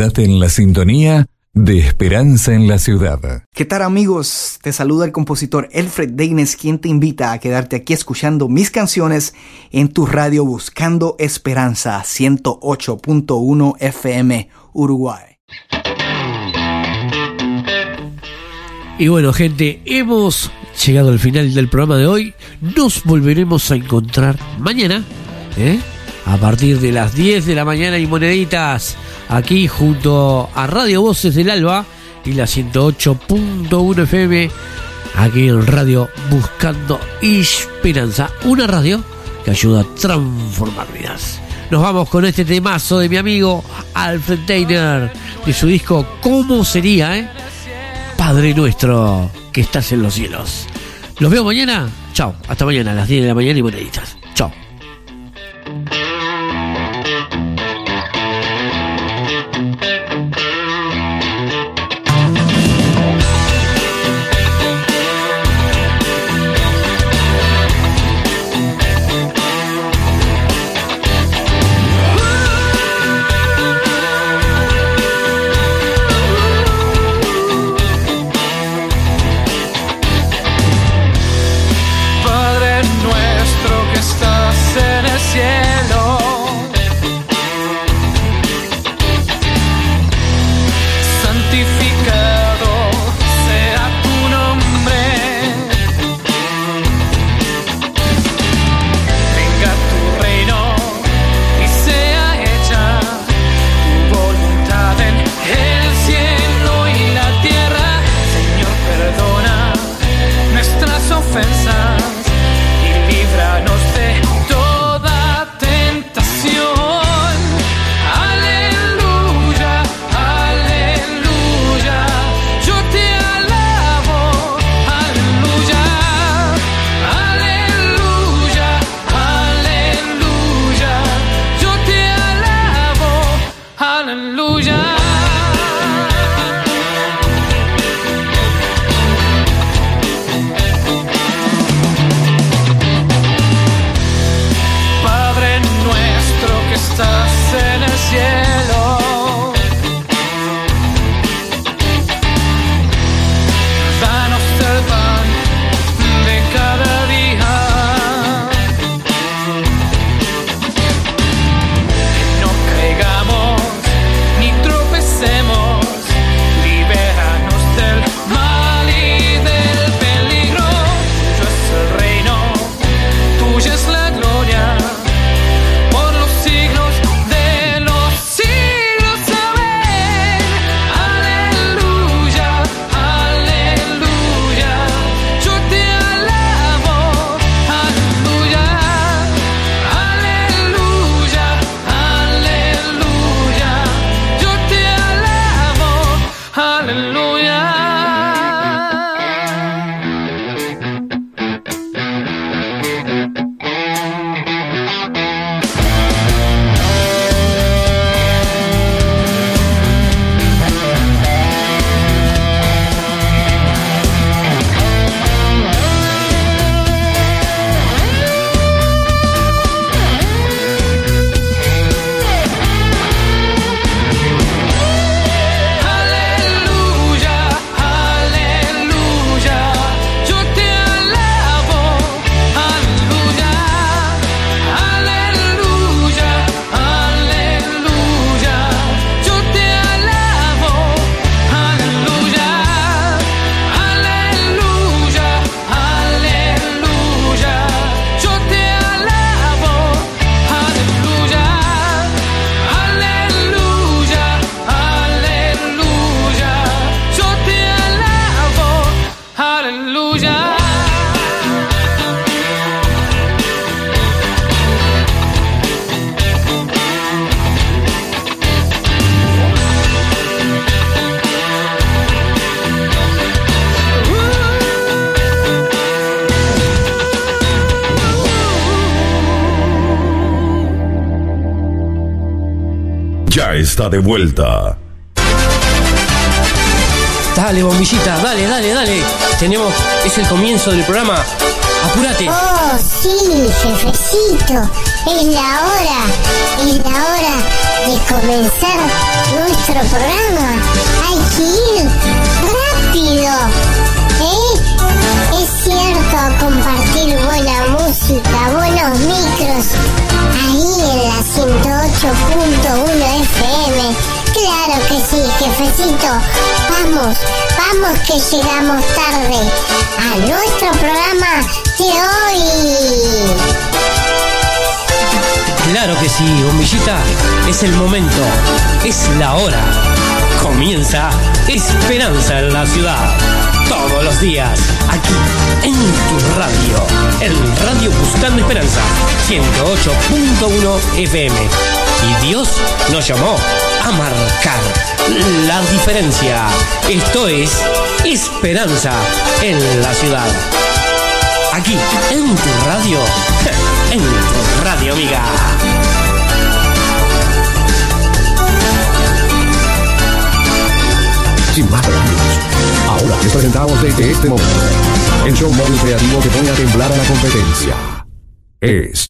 Quédate en la sintonía de Esperanza en la Ciudad. ¿Qué tal amigos? Te saluda el compositor Alfred Deines, quien te invita a quedarte aquí escuchando mis canciones en tu radio Buscando Esperanza 108.1 FM Uruguay. Y bueno, gente, hemos llegado al final del programa de hoy. Nos volveremos a encontrar mañana, ¿eh? A partir de las 10 de la mañana y moneditas, aquí junto a Radio Voces del Alba y la 108.1 FM, aquí en Radio Buscando Esperanza, una radio que ayuda a transformar vidas. Nos vamos con este temazo de mi amigo Alfred Taylor, de su disco ¿Cómo sería, eh? Padre nuestro que estás en los cielos. Los veo mañana. Chao. Hasta mañana a las 10 de la mañana y moneditas. Chao. De vuelta. Dale, bombillita, dale, dale, dale. Tenemos, es el comienzo del programa. Apúrate. Oh, sí, jefecito. Es la hora. Es la hora de comenzar nuestro programa. Hay que ir rápido. ¿Eh? Es cierto, compartir buena música, buenos micros. Ahí en la 108.1 FM. Claro que sí, jefecito. Vamos, vamos que llegamos tarde a nuestro programa de hoy. Claro que sí, bombillita. Es el momento. Es la hora. Comienza Esperanza en la ciudad. Todos los días, aquí en tu radio. En Radio Buscando Esperanza, 108.1 FM. Y Dios nos llamó a marcar la diferencia. Esto es Esperanza en la ciudad. Aquí, en tu radio. [laughs] En tu radio, amiga. Sin más ahora les presentamos desde este momento el show móvil creativo que pone a temblar a la competencia. Es